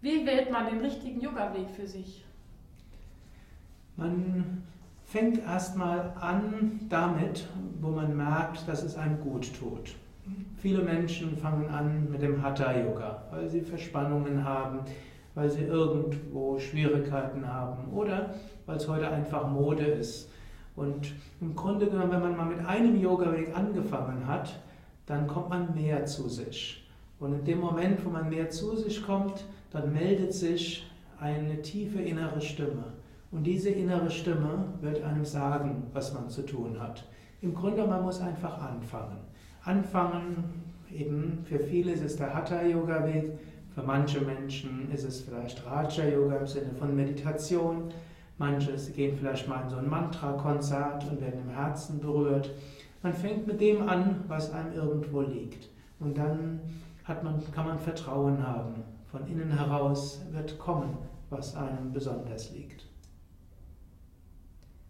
Wie wählt man den richtigen Yoga-Weg für sich? Man fängt erstmal an damit, wo man merkt, dass es einem gut tut. Viele Menschen fangen an mit dem Hatha-Yoga, weil sie Verspannungen haben, weil sie irgendwo Schwierigkeiten haben oder weil es heute einfach Mode ist. Und im Grunde genommen, wenn man mal mit einem Yoga-Weg angefangen hat, dann kommt man mehr zu sich. Und in dem Moment, wo man mehr zu sich kommt, dann meldet sich eine tiefe innere Stimme. Und diese innere Stimme wird einem sagen, was man zu tun hat. Im Grunde, man muss einfach anfangen. Anfangen, eben für viele ist es der Hatha-Yoga-Weg, für manche Menschen ist es vielleicht Raja-Yoga im Sinne von Meditation. Manche gehen vielleicht mal in so ein Mantra-Konzert und werden im Herzen berührt. Man fängt mit dem an, was einem irgendwo liegt. Und dann hat man, kann man Vertrauen haben. Von innen heraus wird kommen, was einem besonders liegt.